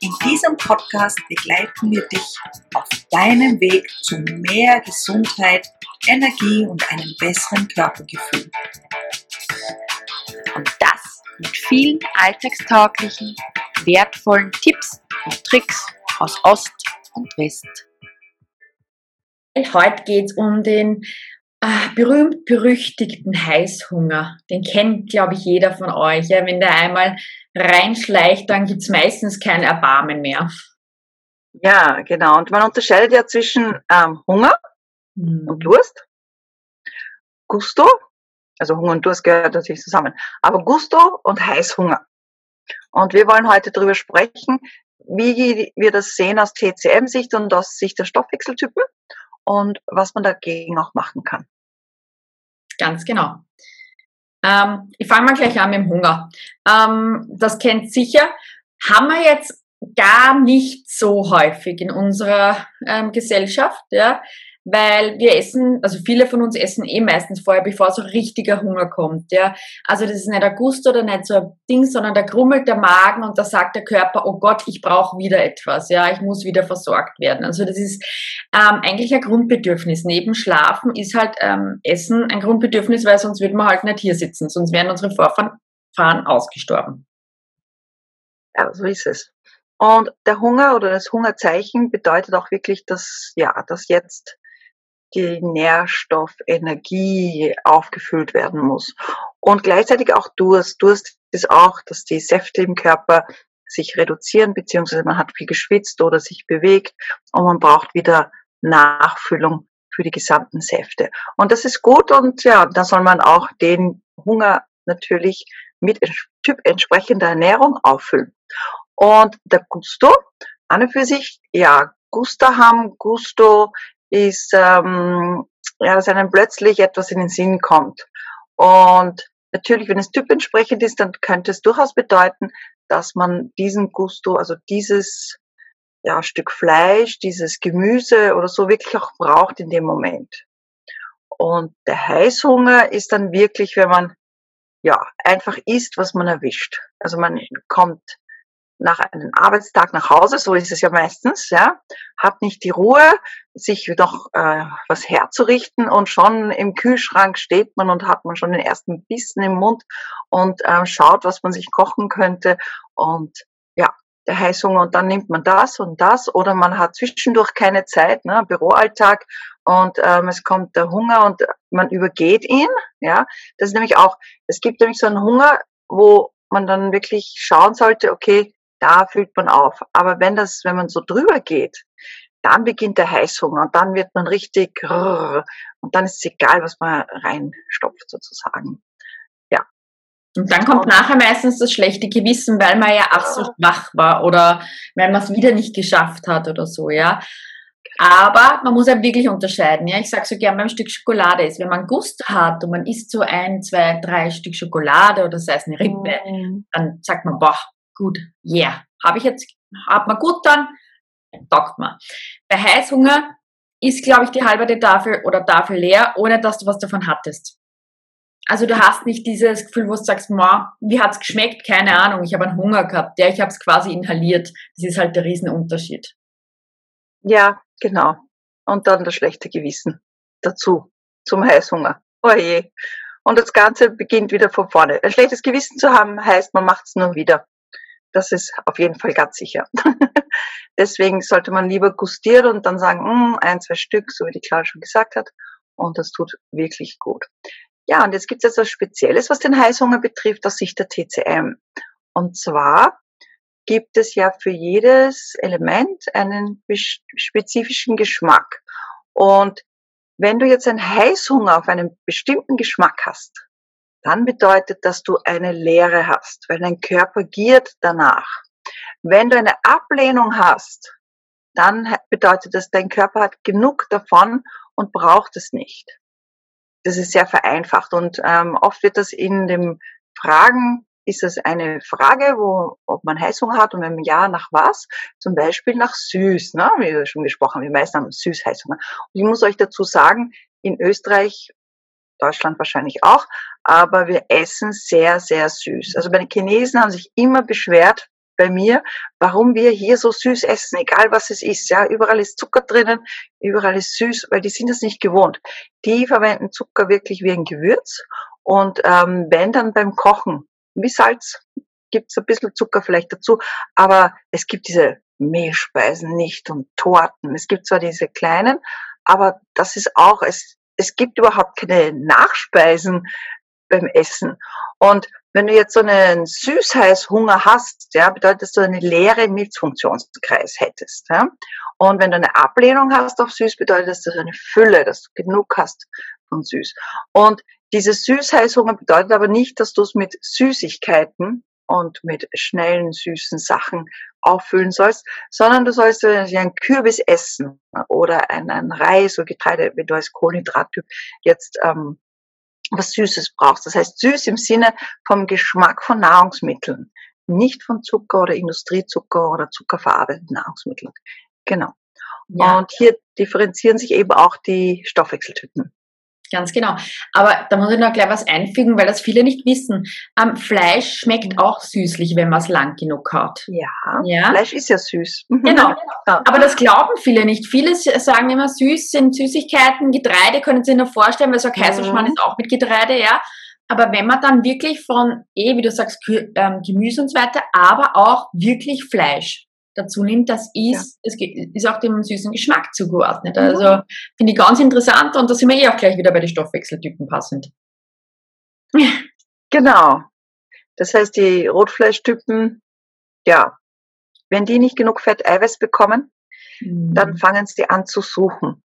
In diesem Podcast begleiten wir dich auf deinem Weg zu mehr Gesundheit, Energie und einem besseren Körpergefühl. Und das mit vielen alltagstauglichen, wertvollen Tipps und Tricks aus Ost und West. Heute geht es um den berühmt-berüchtigten Heißhunger. Den kennt, glaube ich, jeder von euch. Ja? Wenn der einmal reinschleicht, dann gibt es meistens kein Erbarmen mehr. Ja, genau. Und man unterscheidet ja zwischen ähm, Hunger hm. und Durst, Gusto, also Hunger und Durst gehört natürlich zusammen, aber Gusto und Heißhunger. Und wir wollen heute darüber sprechen, wie wir das sehen aus TCM-Sicht und aus Sicht der Stoffwechseltypen und was man dagegen auch machen kann. Ganz genau. Ähm, ich fange mal gleich an mit dem Hunger. Ähm, das kennt sicher. Haben wir jetzt gar nicht so häufig in unserer ähm, Gesellschaft, ja, weil wir essen, also viele von uns essen eh meistens vorher, bevor so richtiger Hunger kommt, ja. Also das ist nicht ein Gust oder nicht so ein Ding, sondern da grummelt der Magen und da sagt der Körper, oh Gott, ich brauche wieder etwas, ja, ich muss wieder versorgt werden. Also das ist ähm, eigentlich ein Grundbedürfnis. Neben Schlafen ist halt ähm, Essen ein Grundbedürfnis, weil sonst würden wir halt nicht hier sitzen, sonst wären unsere Vorfahren ausgestorben. Ja, so ist es. Und der Hunger oder das Hungerzeichen bedeutet auch wirklich, dass, ja, dass jetzt die Nährstoffenergie aufgefüllt werden muss. Und gleichzeitig auch Durst. Durst ist auch, dass die Säfte im Körper sich reduzieren, beziehungsweise man hat viel geschwitzt oder sich bewegt und man braucht wieder Nachfüllung für die gesamten Säfte. Und das ist gut und ja, da soll man auch den Hunger natürlich mit Typ entsprechender Ernährung auffüllen. Und der Gusto, an und für sich, ja, Gusto haben, Gusto ist, ähm, ja, dass einem plötzlich etwas in den Sinn kommt. Und natürlich, wenn es typentsprechend ist, dann könnte es durchaus bedeuten, dass man diesen Gusto, also dieses ja, Stück Fleisch, dieses Gemüse oder so wirklich auch braucht in dem Moment. Und der Heißhunger ist dann wirklich, wenn man ja einfach isst, was man erwischt. Also man kommt nach einem Arbeitstag nach Hause, so ist es ja meistens, ja, hat nicht die Ruhe, sich noch äh, was herzurichten und schon im Kühlschrank steht man und hat man schon den ersten Bissen im Mund und äh, schaut, was man sich kochen könnte und ja, der Heißhunger und dann nimmt man das und das oder man hat zwischendurch keine Zeit, ne, Büroalltag und ähm, es kommt der Hunger und man übergeht ihn, ja, das ist nämlich auch, es gibt nämlich so einen Hunger, wo man dann wirklich schauen sollte, okay, da fühlt man auf. Aber wenn das, wenn man so drüber geht, dann beginnt der Heißhunger und dann wird man richtig und dann ist es egal, was man reinstopft sozusagen. Ja. Und dann kommt nachher meistens das schlechte Gewissen, weil man ja ach so schwach war oder weil man es wieder nicht geschafft hat oder so, ja. Aber man muss ja wirklich unterscheiden. Ja, ich sage so gern beim Stück Schokolade ist, wenn man Gust hat und man isst so ein, zwei, drei Stück Schokolade oder sei es eine Rippe, mm. dann sagt man, boah, gut, yeah, habe ich jetzt, hat man gut dann, taugt man. Bei Heißhunger ist, glaube ich, die halbe Tafel oder Tafel leer, ohne dass du was davon hattest. Also du hast nicht dieses Gefühl, wo du sagst, Ma, wie hat's geschmeckt? Keine Ahnung, ich habe einen Hunger gehabt. Ja, ich habe es quasi inhaliert. Das ist halt der Riesenunterschied. Ja, genau. Und dann das schlechte Gewissen dazu, zum Heißhunger. Oje. Und das Ganze beginnt wieder von vorne. Ein schlechtes Gewissen zu haben, heißt, man macht es nur wieder. Das ist auf jeden Fall ganz sicher. Deswegen sollte man lieber gustieren und dann sagen, mm, ein, zwei Stück, so wie die Clara schon gesagt hat. Und das tut wirklich gut. Ja, und jetzt gibt es etwas Spezielles, was den Heißhunger betrifft, aus Sicht der TCM. Und zwar gibt es ja für jedes Element einen spezifischen Geschmack. Und wenn du jetzt einen Heißhunger auf einen bestimmten Geschmack hast, dann bedeutet, dass du eine Leere hast, weil dein Körper giert danach. Wenn du eine Ablehnung hast, dann bedeutet das, dein Körper hat genug davon und braucht es nicht. Das ist sehr vereinfacht und ähm, oft wird das in dem Fragen, ist das eine Frage, wo, ob man Heißhunger hat und wenn ja, nach was? Zum Beispiel nach süß, ne? wie wir schon gesprochen haben, die meisten haben süß Heißhunger. Und ich muss euch dazu sagen, in Österreich, Deutschland wahrscheinlich auch, aber wir essen sehr, sehr süß. Also bei den Chinesen haben sich immer beschwert, bei mir, warum wir hier so süß essen, egal was es ist. Ja, überall ist Zucker drinnen, überall ist süß, weil die sind das nicht gewohnt. Die verwenden Zucker wirklich wie ein Gewürz und ähm, wenn dann beim Kochen, wie Salz, gibt's ein bisschen Zucker vielleicht dazu, aber es gibt diese Mehlspeisen nicht und Torten. Es gibt zwar diese kleinen, aber das ist auch, es, es gibt überhaupt keine Nachspeisen beim Essen. Und wenn du jetzt so einen Süßheißhunger hast, ja, bedeutet das, dass du einen leeren Milzfunktionskreis hättest. Ja? Und wenn du eine Ablehnung hast auf süß, bedeutet das, dass du eine Fülle, dass du genug hast von süß. Und dieses Süßheißhunger bedeutet aber nicht, dass du es mit Süßigkeiten und mit schnellen, süßen Sachen auffüllen sollst, sondern du sollst ein Kürbis essen oder ein, ein Reis oder Getreide, wenn du als Kohlenhydrattyp jetzt ähm, was Süßes brauchst. Das heißt süß im Sinne vom Geschmack von Nahrungsmitteln, nicht von Zucker oder Industriezucker oder zuckerverarbeiteten Nahrungsmitteln. Genau. Ja. Und hier differenzieren sich eben auch die Stoffwechseltypen. Ganz genau. Aber da muss ich noch gleich was einfügen, weil das viele nicht wissen. Ähm, Fleisch schmeckt mhm. auch süßlich, wenn man es lang genug hat. Ja, ja, Fleisch ist ja süß. Mhm. Genau. Aber das glauben viele nicht. Viele sagen immer, süß sind Süßigkeiten, Getreide können Sie sich nur vorstellen, weil so ein Kaiserschmarrn mhm. ist auch mit Getreide, ja. Aber wenn man dann wirklich von, eh, wie du sagst, ähm, Gemüse und so weiter, aber auch wirklich Fleisch dazu nimmt, das ist, ja. es ist auch dem süßen Geschmack zugeordnet. Also mhm. finde ich ganz interessant und da sind wir eh auch gleich wieder bei den Stoffwechseltypen passend. Genau. Das heißt, die Rotfleischtypen, ja, wenn die nicht genug Fett-Eiweiß bekommen, mhm. dann fangen sie an zu suchen.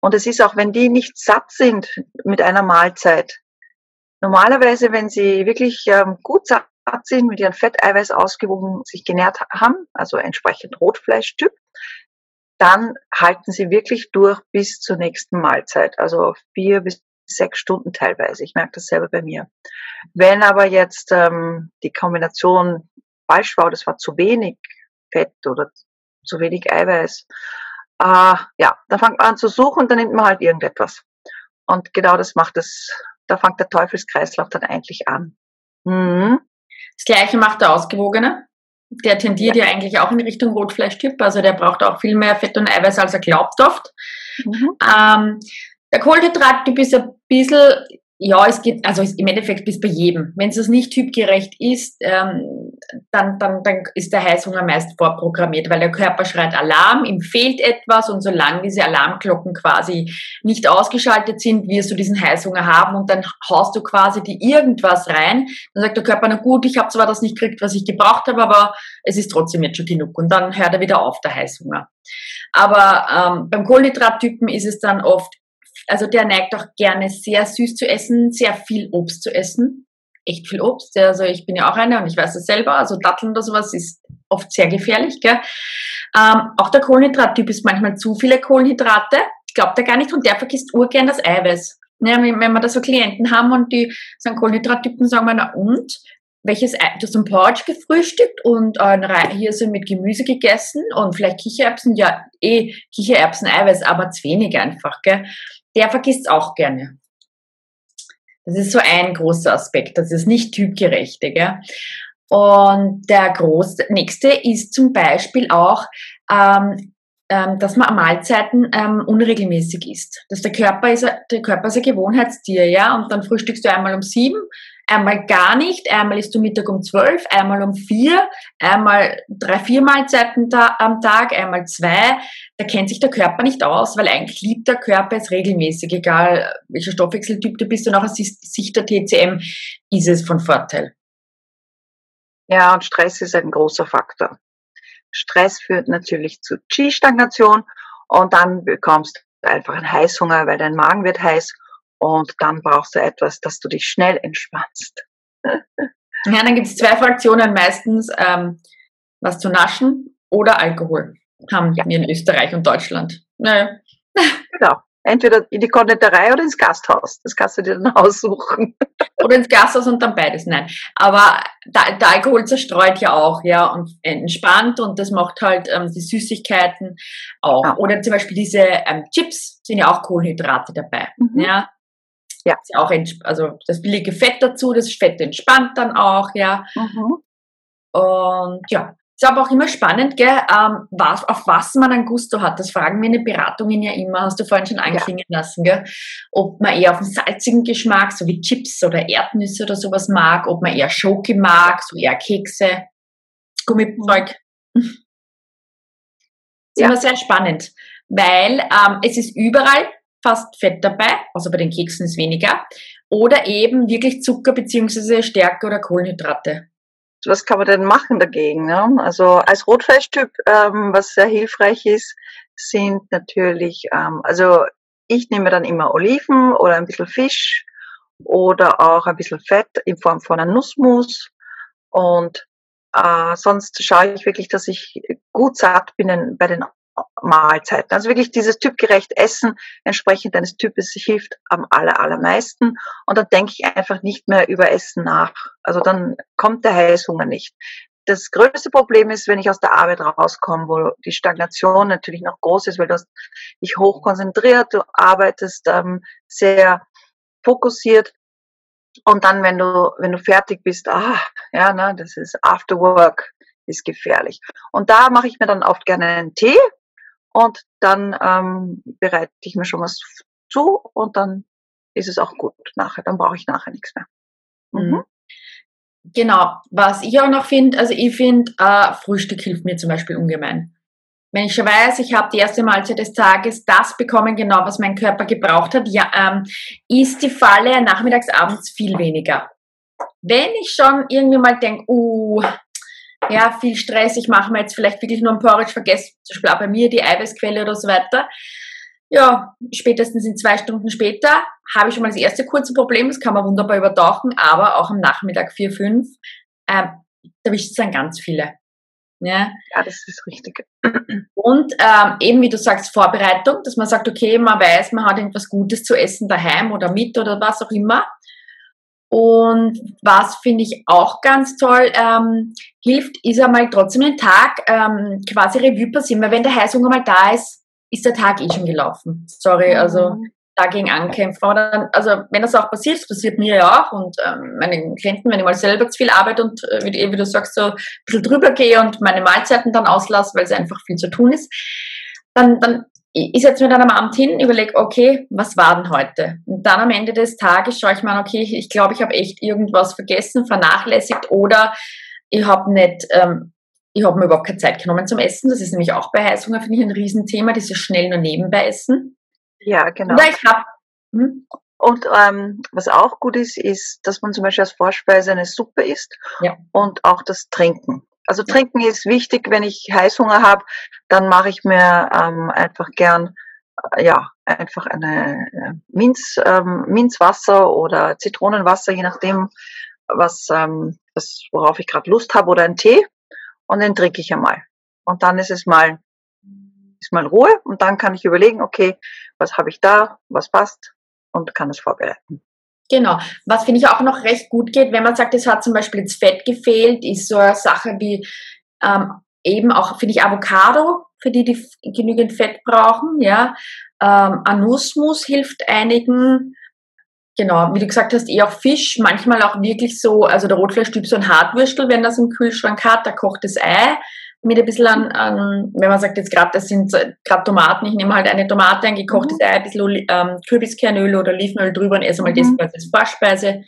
Und es ist auch, wenn die nicht satt sind mit einer Mahlzeit. Normalerweise, wenn sie wirklich ähm, gut satt sind, mit ihren Fetteiweiß ausgewogen sich genährt haben, also entsprechend Rotfleischtyp, dann halten sie wirklich durch bis zur nächsten Mahlzeit, also vier bis sechs Stunden teilweise. Ich merke das selber bei mir. Wenn aber jetzt ähm, die Kombination falsch war, das war zu wenig Fett oder zu wenig Eiweiß, äh, ja, dann fängt man an zu suchen und dann nimmt man halt irgendetwas. Und genau das macht es, da fängt der Teufelskreislauf dann eigentlich an. Mhm. Das gleiche macht der Ausgewogene. Der tendiert ja. ja eigentlich auch in Richtung Rotfleischtyp, also der braucht auch viel mehr Fett und Eiweiß, als er glaubt oft. Mhm. Ähm, der Kohlenhydrattyp ist ein bisschen ja, es geht, also im Endeffekt bis bei jedem. Wenn es nicht typgerecht ist, ähm, dann, dann, dann ist der Heißhunger meist vorprogrammiert, weil der Körper schreit Alarm, ihm fehlt etwas und solange diese Alarmglocken quasi nicht ausgeschaltet sind, wirst du diesen Heißhunger haben und dann haust du quasi die irgendwas rein. Dann sagt der Körper, na gut, ich habe zwar das nicht gekriegt, was ich gebraucht habe, aber es ist trotzdem jetzt schon genug und dann hört er wieder auf, der Heißhunger. Aber ähm, beim Kohlenhydrattypen ist es dann oft also der neigt auch gerne sehr süß zu essen, sehr viel Obst zu essen. Echt viel Obst. Also ich bin ja auch eine und ich weiß es selber. Also Datteln oder sowas ist oft sehr gefährlich. Gell? Ähm, auch der Kohlenhydrattyp ist manchmal zu viele Kohlenhydrate. Glaubt er gar nicht und der vergisst urgern das Eiweiß. Ja, wenn wir da so Klienten haben und die sind Kohlenhydrattypen, sagen wir, na und? welches Ei, du hast ein Porridge gefrühstückt und ein Hirse mit Gemüse gegessen und vielleicht Kichererbsen, ja, eh Kichererbsen, Eiweiß, aber zu wenig einfach, gell? der vergisst es auch gerne. Das ist so ein großer Aspekt. Das ist nicht typgerechte. Gell? Und der große, nächste ist zum Beispiel auch, ähm, ähm, dass man an Mahlzeiten ähm, unregelmäßig isst. Dass der Körper ist, der Körper ist ein Gewohnheitstier, ja, und dann frühstückst du einmal um sieben, einmal gar nicht, einmal isst du Mittag um zwölf, einmal um vier, einmal drei, vier Mahlzeiten am Tag, einmal zwei. Da kennt sich der Körper nicht aus, weil eigentlich liebt der Körper es regelmäßig, egal welcher Stoffwechseltyp du bist und auch aus Sicht der TCM ist es von Vorteil. Ja, und Stress ist ein großer Faktor. Stress führt natürlich zu Qi-Stagnation und dann bekommst du einfach einen Heißhunger, weil dein Magen wird heiß und dann brauchst du etwas, dass du dich schnell entspannst. ja, dann gibt es zwei Fraktionen meistens. Ähm, was zu naschen oder Alkohol haben wir in Österreich und Deutschland. Naja. Genau. Entweder in die Konditorei oder ins Gasthaus. Das kannst du dir dann aussuchen. Oder ins Gasthaus und dann beides. Nein. Aber der, der Alkohol zerstreut ja auch, ja, und entspannt und das macht halt ähm, die Süßigkeiten auch. Ja. Oder zum Beispiel diese ähm, Chips sind ja auch Kohlenhydrate dabei. Mhm. Ja. Ja. Ist ja auch also das billige Fett dazu, das Fett entspannt dann auch, ja. Mhm. Und ja, ist aber auch immer spannend, gell, ähm, was, auf was man ein Gusto hat. Das fragen wir in den Beratungen ja immer, hast du vorhin schon anklingen ja. lassen, gell? ob man eher auf einen salzigen Geschmack, so wie Chips oder Erdnüsse oder sowas mag, ob man eher Schoki mag, so eher Kekse, Gummizeug. Mhm. ist ja. immer sehr spannend, weil ähm, es ist überall fast Fett dabei, also bei den Keksen ist weniger, oder eben wirklich Zucker beziehungsweise Stärke oder Kohlenhydrate was kann man denn machen dagegen? Ne? Also als Rotfleischtyp, ähm, was sehr hilfreich ist, sind natürlich, ähm, also ich nehme dann immer Oliven oder ein bisschen Fisch oder auch ein bisschen Fett in Form von einer Nussmus. Und äh, sonst schaue ich wirklich, dass ich gut satt bin bei den Mahlzeiten. Also wirklich dieses typgerecht Essen entsprechend deines Types hilft am aller, allermeisten. Und dann denke ich einfach nicht mehr über Essen nach. Also dann kommt der Heißhunger nicht. Das größte Problem ist, wenn ich aus der Arbeit rauskomme, wo die Stagnation natürlich noch groß ist, weil du hast dich hoch konzentriert, du arbeitest ähm, sehr fokussiert und dann, wenn du, wenn du fertig bist, ah, ja, ne, das ist After Work, ist gefährlich. Und da mache ich mir dann oft gerne einen Tee und dann ähm, bereite ich mir schon was zu und dann ist es auch gut nachher. Dann brauche ich nachher nichts mehr. Mhm. mhm. Genau, was ich auch noch finde, also ich finde, äh, Frühstück hilft mir zum Beispiel ungemein. Wenn ich schon weiß, ich habe die erste Mahlzeit des Tages, das bekommen genau, was mein Körper gebraucht hat, ja, ähm, ist die Falle nachmittags, abends viel weniger. Wenn ich schon irgendwie mal denke, uh, ja, viel Stress, ich mache mir jetzt vielleicht wirklich nur ein Porridge, vergesse zum Beispiel auch bei mir die Eiweißquelle oder so weiter. Ja, spätestens in zwei Stunden später habe ich schon mal das erste kurze Problem, das kann man wunderbar übertauchen, aber auch am Nachmittag vier, fünf, ähm, da wischt es dann ganz viele. Ja. ja, das ist richtig. Und ähm, eben, wie du sagst, Vorbereitung, dass man sagt, okay, man weiß, man hat irgendwas Gutes zu essen daheim oder mit oder was auch immer. Und was finde ich auch ganz toll ähm, hilft, ist einmal trotzdem den Tag ähm, quasi Revue passieren, weil wenn der Heißhunger mal da ist, ist der Tag eh schon gelaufen. Sorry, mhm. also dagegen ankämpfen. Aber also wenn das auch passiert, das passiert mir ja auch und ähm, meinen Klienten, wenn ich mal selber zu viel arbeite und äh, wie, wie, du sagst, so ein bisschen drüber gehe und meine Mahlzeiten dann auslasse, weil es einfach viel zu tun ist, dann, dann ich setze mir dann am Abend hin, überlege, okay, was war denn heute? Und dann am Ende des Tages schaue ich mal, okay, ich glaube, ich habe echt irgendwas vergessen, vernachlässigt oder ich habe nicht, ähm, ich habe mir überhaupt keine Zeit genommen zum Essen. Das ist nämlich auch bei Heißhunger, finde ich, ein Riesenthema, dieses schnell nur nebenbei essen. Ja, genau. Oder ich habe hm? Und ähm, was auch gut ist, ist, dass man zum Beispiel als Vorspeise eine Suppe isst ja. und auch das Trinken. Also trinken ist wichtig, wenn ich Heißhunger habe, dann mache ich mir ähm, einfach gern äh, ja einfach eine äh, Minz, ähm, Minzwasser oder Zitronenwasser, je nachdem, was, ähm, was worauf ich gerade Lust habe oder einen Tee und den trinke ich einmal. Und dann ist es mal ist mal Ruhe und dann kann ich überlegen, okay, was habe ich da, was passt und kann es vorbereiten. Genau. Was finde ich auch noch recht gut geht, wenn man sagt, es hat zum Beispiel jetzt Fett gefehlt, ist so eine Sache wie ähm, eben auch, finde ich, Avocado, für die, die genügend Fett brauchen, ja. Ähm, Anusmus hilft einigen. Genau, wie du gesagt hast, eh auch Fisch, manchmal auch wirklich so, also der Rotfleischtyp so ein Hartwürstel, wenn das im Kühlschrank hat, da kocht das Ei mit ein bisschen an, an wenn man sagt jetzt gerade, das sind gerade Tomaten, ich nehme halt eine Tomate, ein gekochtes mhm. Ei, ein bisschen ähm, Kürbiskernöl oder Olivenöl drüber und esse mal mhm. das als Vorspeise.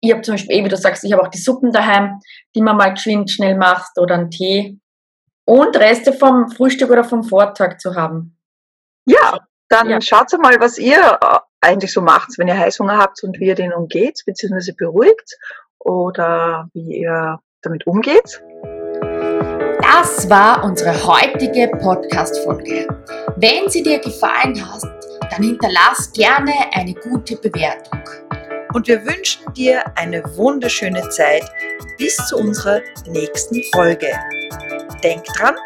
Ich habe zum Beispiel, eh, wie du sagst, ich habe auch die Suppen daheim, die man mal geschwind schnell macht oder einen Tee. Und Reste vom Frühstück oder vom Vortag zu haben. Ja, dann ja. schaut mal, was ihr äh, eigentlich so macht, wenn ihr Heißhunger habt und wie ihr den umgeht, beziehungsweise beruhigt oder wie ihr damit umgeht. Das war unsere heutige Podcast-Folge. Wenn sie dir gefallen hat, dann hinterlass gerne eine gute Bewertung. Und wir wünschen dir eine wunderschöne Zeit bis zu unserer nächsten Folge. denk dran,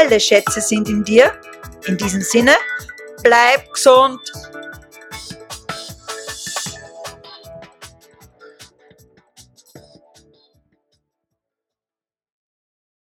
alle Schätze sind in dir. In diesem Sinne, bleib gesund,